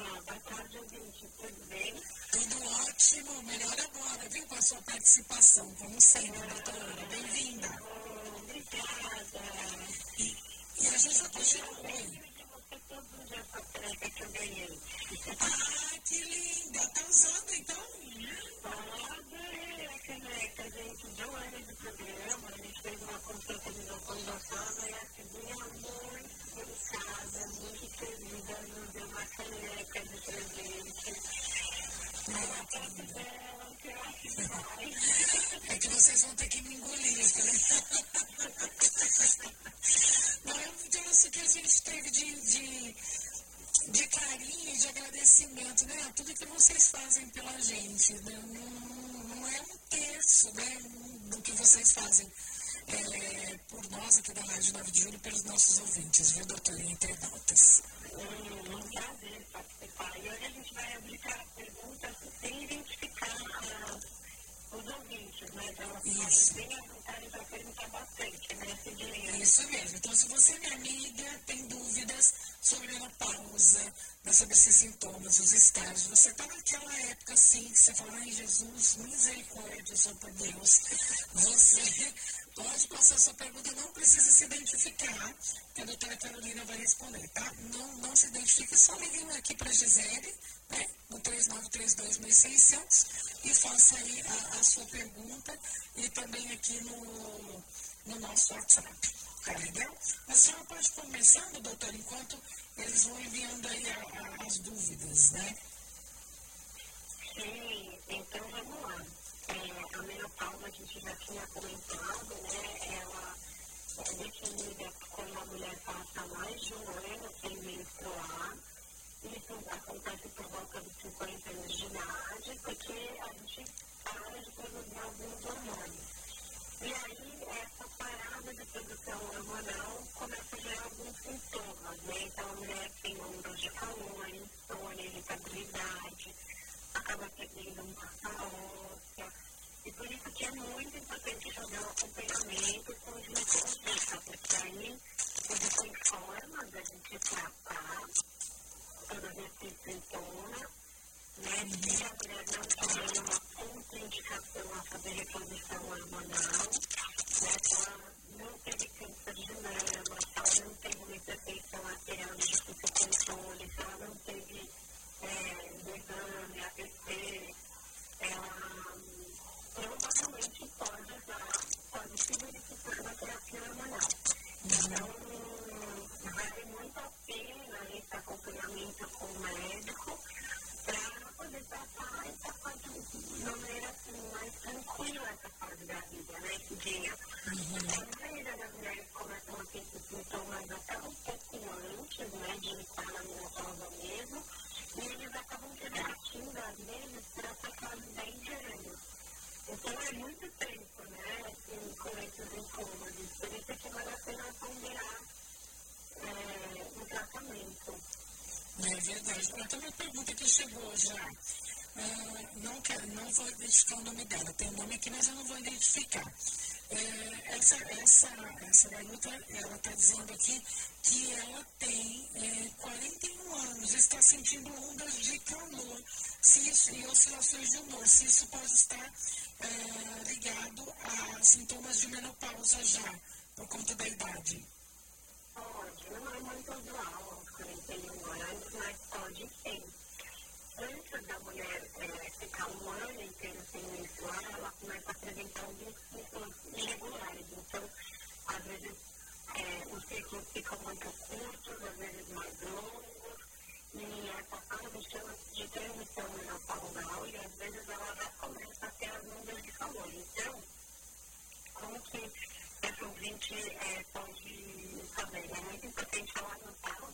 Camila. Boa tarde, ouvinte. Tudo bem? Tudo ótimo. Melhor agora, viu, com a sua participação, como sempre, doutora. Bem-vinda. Obrigada. E, e a gente vai continuar. Ah, que linda! Tá usando então? Adorei a caneca, gente. De um ano de programa, a gente fez uma consultorização bacana e a Cidinha muito delicada, muito querida, nos É que vocês vão ter que me engolir, né? Não, eu trouxe o que a gente teve de, de, de carinho e de agradecimento, né? Tudo que vocês fazem pela gente. Né? Não, não é um terço né, do que vocês fazem é, por nós aqui da Rádio 9 de Julho, pelos nossos ouvintes, viu, doutora e internautas? Hum, um prazer participar. E hoje a gente vai aplicar perguntas sem identificar os ouvintes, né? Então, Isso. bem à vontade para perguntar bastante, né? Isso mesmo. Então, se você, minha amiga, tem dúvidas sobre menopausa, né, sobre esses sintomas, os estágios, você está naquela época assim, que você fala, ai Jesus, misericórdia, Santo Deus. Você pode passar sua pergunta, não precisa se identificar, que a doutora Carolina vai responder, tá? Não, não se identifique, só ligue aqui para a Gisele, né? No 3932-1600 e faça aí a, a sua pergunta e também aqui no, no nosso WhatsApp. Tá legal? A senhora pode começando, doutor, enquanto eles vão enviando aí a- a- as dúvidas, né? Sim, então vamos lá. A menopausa a gente já tinha comentado, né? Ela é definida quando a mulher passa mais de um ano sem menstruar. Isso acontece por volta dos 50 anos de idade, porque a gente para de produzir alguns hormônios. E aí, essa parada de produção hormonal começa a gerar alguns sintomas, né? Então, a mulher tem ondas de calor, insônia, irritabilidade, acaba perdendo massa óssea. E por isso que é muito importante fazer um acompanhamento com o ginecologista, porque aí existem formas da gente tratar todos esses sintomas, né? Se a mulher não tem nenhuma contraindicação a fazer reposição hormonal, né? Se ela não teve câncer de mama, se ela não teve uma hipertensão arterial de difícil controle, se ela não teve é, derrame, AVC, ela hum, provavelmente pode usar, pode se verificar na terapia hormonal. Então, vale muito a pena esse acompanhamento com o médico para poder passar essa fase de maneira assim, mais tranquila essa fase da vida, né, Cidinha? A maioria das mulheres começam a ter esses sintomas até um pouco antes, né, de estar na menopausa mesmo, e eles acabam revertindo, às vezes, por essa fase bem de anos. Então é muito tempo, né, assim, com esses incômodos. Por isso que vale a pena ponderar é, o tratamento. É verdade. Tem uma pergunta que chegou já. Ah, não, quero, não vou identificar o nome dela. Tem o nome aqui, mas eu não vou identificar. É, essa, essa, essa garota, ela está dizendo aqui que ela tem é, 41 anos, está sentindo ondas de calor se isso, e oscilações de humor. Se isso pode estar é, ligado a sintomas de menopausa já, por conta da idade. Pode, não é muito usual aos 41 anos, mas pode sim. Da mulher é, ficar um ano inteiro sem menstruar, ela começa a apresentar alguns sintomas irregulares. Então, às vezes, é, os ciclos ficam muito curtos, às vezes mais longos, e essa fase chama-se de transição menopausal, e às vezes ela já começa a ter as ondas de calor. Então, como que essa ouvinte é, pode saber? É muito importante ela anotar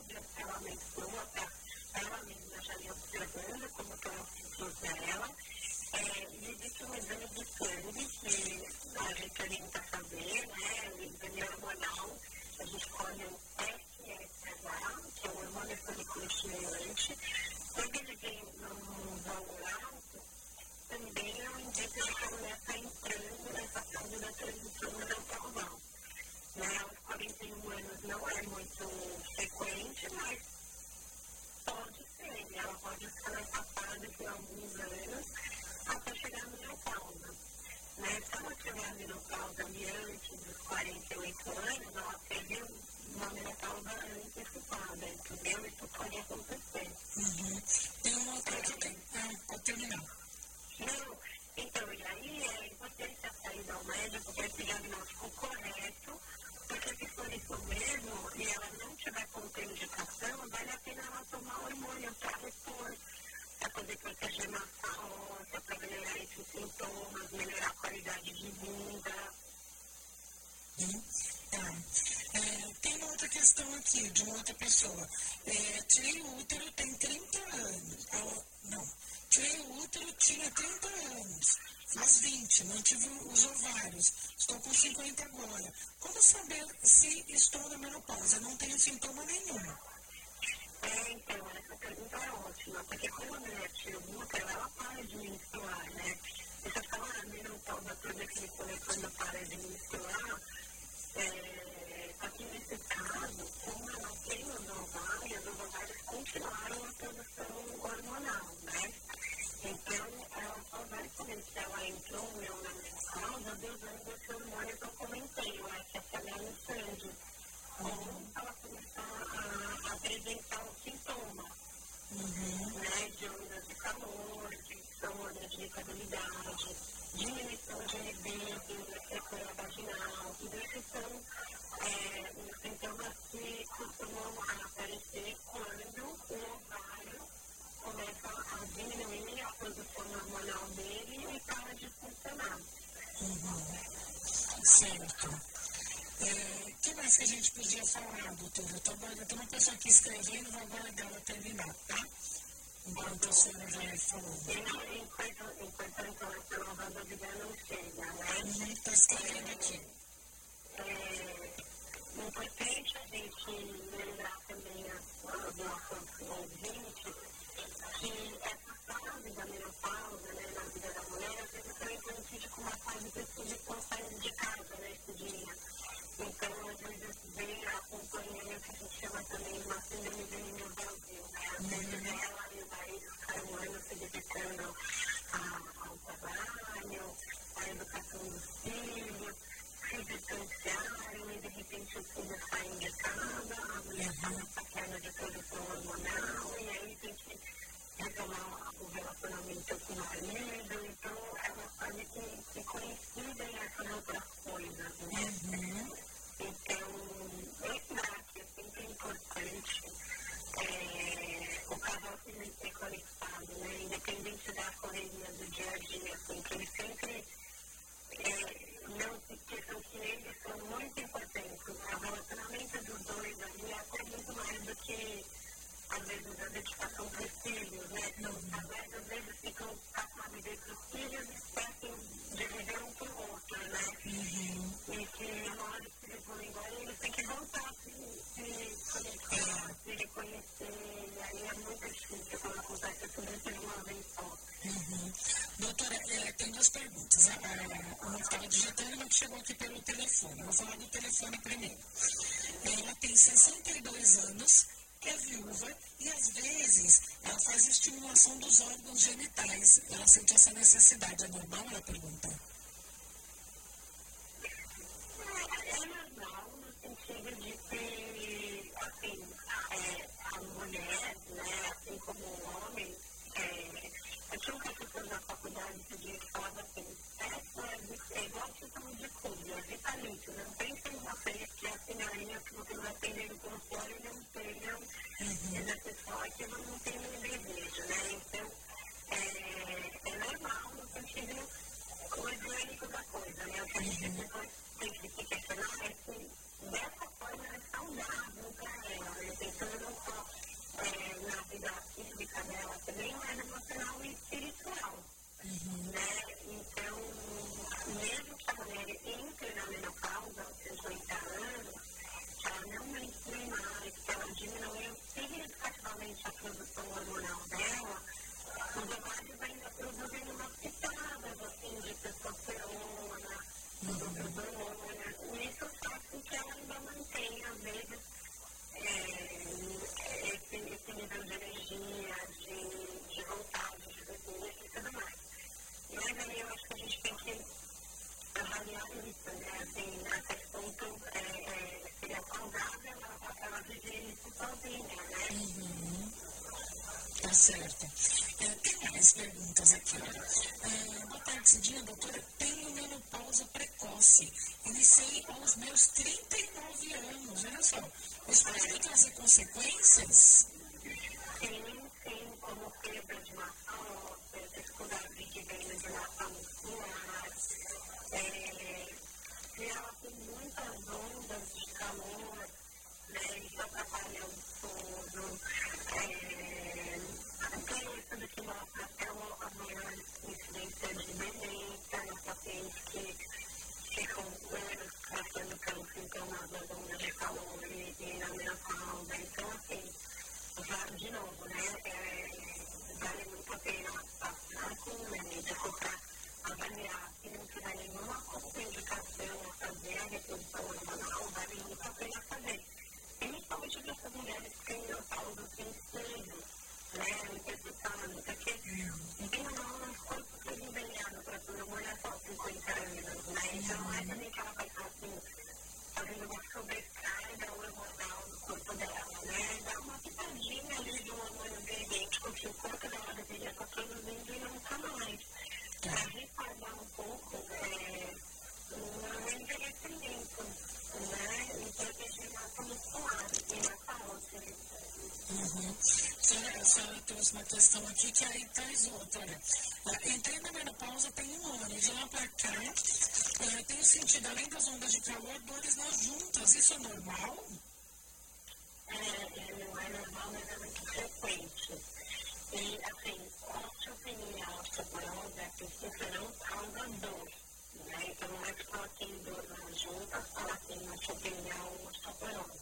Tá. É, tem uma outra questão aqui de uma outra pessoa. É, tirei o útero tem 30 anos. Ah, não, tirei o útero tinha 30 anos. Faz 20, não tive os ovários. Estou com 50 agora. Como saber se estou na menopausa? Não tenho sintoma nenhum. É, então, essa pergunta é ótima, porque quando a mulher tira o útero, ela para de menstruar, né? Você fala, a menopausa toda que quando para de menstruar, que a gente podia falar, doutor? Eu estou eu tô uma pessoa aqui escrevendo, vou aguardar ela terminar, tá? Enquanto a senhora vai falando. Enquanto, enquanto a informação roda de não chega, né? Está escrevendo aqui. É, importante a gente nem mais emocional e espiritual. Uhum. Né? analista, né? Assim, até que ponto é, é, seria saudável ela, ela viver isso sozinha, né? Uhum. Tá certo. É, tem mais perguntas aqui. Ah, boa tarde, Cidinha. Doutora, tenho menopausa precoce. Iniciei aos meus 39 anos. Olha só. Isso pode trazer consequências? Uhum. A senhora trouxe uma questão aqui que aí traz outra. Né? Entrei na menopausa tem um ano, de lá para cá, eu tenho sentido, além das ondas de calor, dores nas juntas. Isso é normal? É, não é normal, mas é muito frequente. E, assim, osteopenia, osteoporose, a princípio não causa dor. Né? Então, não é que ela tem dor nas juntas, ela tem osteopenia osteoporose.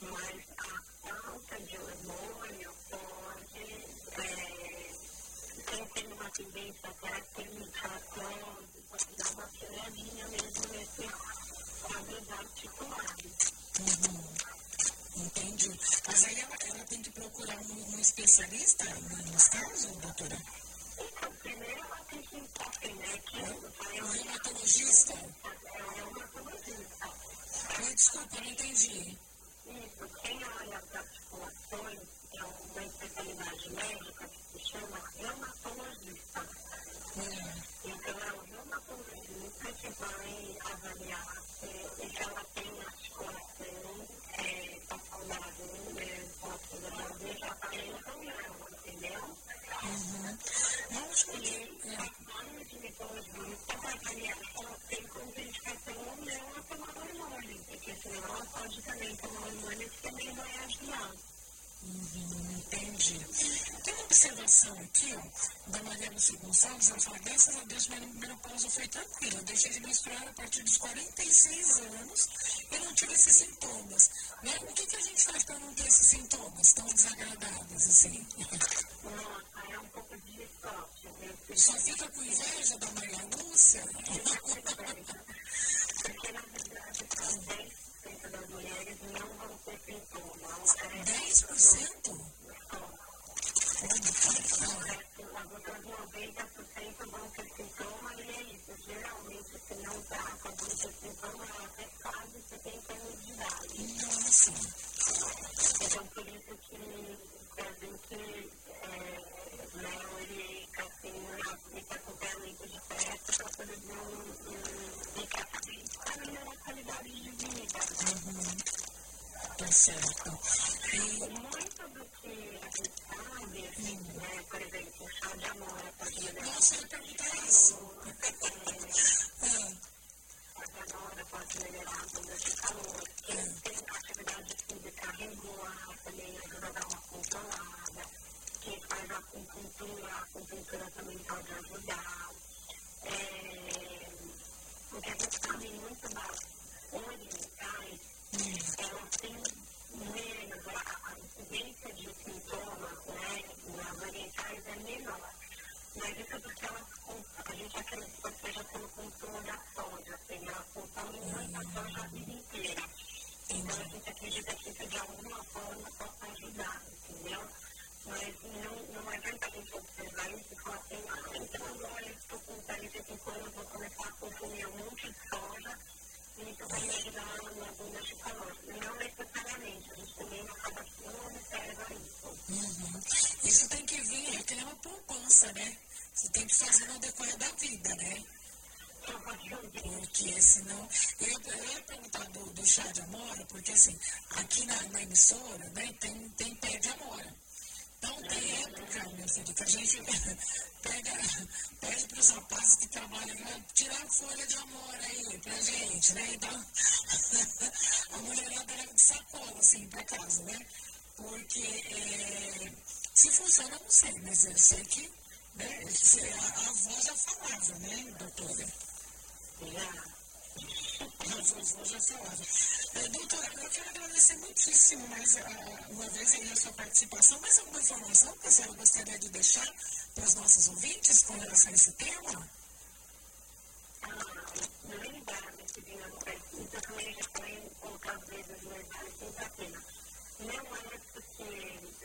Mas a falta de hormônio pode, é, quem tem uma tendência até a ter artrose, pode dar uma quebradinha mesmo nesse quadros articulares. Uhum. Entendi. Mas aí ela, ela tem que procurar um, um especialista nos casos, doutora? Então, primeiro ela tem que assim, né, que é, um reumatologista? É um reumatologista. Ai, desculpa, não entendi. Isso, quem olha as graças a Deus, minha menopausa foi tranquila. Eu deixei de menstruar a partir dos 46 anos e não tive esses sintomas. Né? O que, que a gente faz para não ter esses sintomas tão desagradáveis assim? Nossa, é um pouco de sorte. Né? Só fica com inveja da Maria Lúcia? Porque, na verdade, 10% das mulheres não vão ter sintomas. 10%? As outras 90% vão ter sintoma e. Geralmente, se não trata, vão ter sintoma até quase 70 anos de idade. Nossa! Então, por isso que a gente é, né, orienta, assim, aplica acompanhamento de perto para poder ficar sabendo a qualidade de vida. Uhum. Tá certo. E muito do que a gente sabe, assim, Uhum. né, por exemplo, chá de amora pode melhorar. Nossa, eu ia perguntar isso. Ah, A de amora pode melhorar a onda de calor. Quem tem atividade física regular também ajuda a dar uma controlada. Faz acupuntura, a acupuntura também pode ajudar. É, o que a gente sabe muito das orientais, elas têm menos, a, a incidência de sintomas, né, nas orientais é menor. Mas isso é porque elas, a gente acredita que seja pelo consumo da soja, assim, elas consomem muita soja a vida inteira. Então a gente acredita que isso de alguma forma possa ajudar, entendeu? mas não, não adianta a gente observar isso e falar assim, ah, então agora eu estou com 45 anos, vou começar a consumir um monte de soja e isso vai me ajudar na bomba de calor. Não necessariamente, a gente também não acaba não observa isso. Uhum. Isso tem que vir, é que nem uma poupança, né? Você tem que fazer no decorrer da vida, né? Porque senão. Eu, eu ia perguntar do, do chá de amora, porque assim, aqui na, na emissora, né, tem, tem pé de amora. Então tem época, meu filho, que a gente pega, pede para os rapazes que trabalham aqui, tirar folha de amor aí pra gente, né? Então a mulherada leva de sacola, assim, para casa, né? Porque é, se funciona, eu não sei, mas eu sei que né, a, a avó já falava, né, doutora? Já. A vovó já falava. É, doutora, eu quero agradecer muitíssimo mais uh, uma vez aí a sua participação. Mais alguma informação que a senhora gostaria de deixar para os nossos ouvintes com relação a esse tema? Ah, a. Não é porque,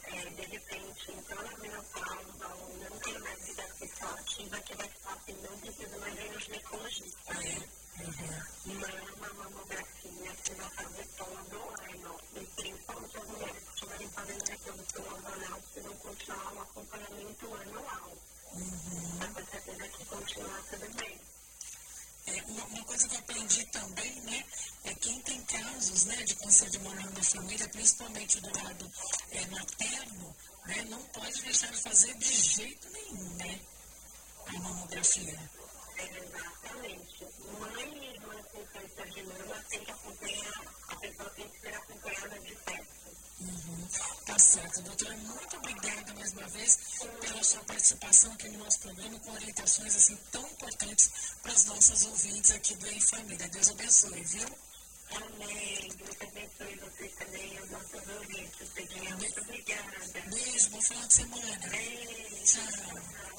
é, de repente, então na menopausa ou não tem mais vida sexual ativa que vai ficar assim, não precisa mais ir no ginecologista, né? Uhum. Mama, mamografia, você vai fazer todo ano. E principalmente as mulheres que estiverem fazendo reprodução hormonal precisam continuar um acompanhamento anual. Uhum. Para ter certeza que continua tudo bem. É, uma, uma, coisa que eu aprendi também, né, é quem tem casos, né, de câncer de mama na família, principalmente do lado é, né, não pode deixar de fazer de jeito nenhum, né, a mamografia. Exatamente. Mãe e irmã com câncer de mama tem que acompanhar, a pessoa tem que ser acompanhada de perto. Uhum. Tá certo, doutora. Muito obrigada mais uma vez pela sua participação aqui no nosso programa com orientações assim tão importantes para os nossos ouvintes aqui do Em Família. Deus abençoe, viu? Amém. Deus abençoe vocês também, os nossos ouvintes. Muito obrigada. Beijo, bom final de semana. Beijo. Tchau.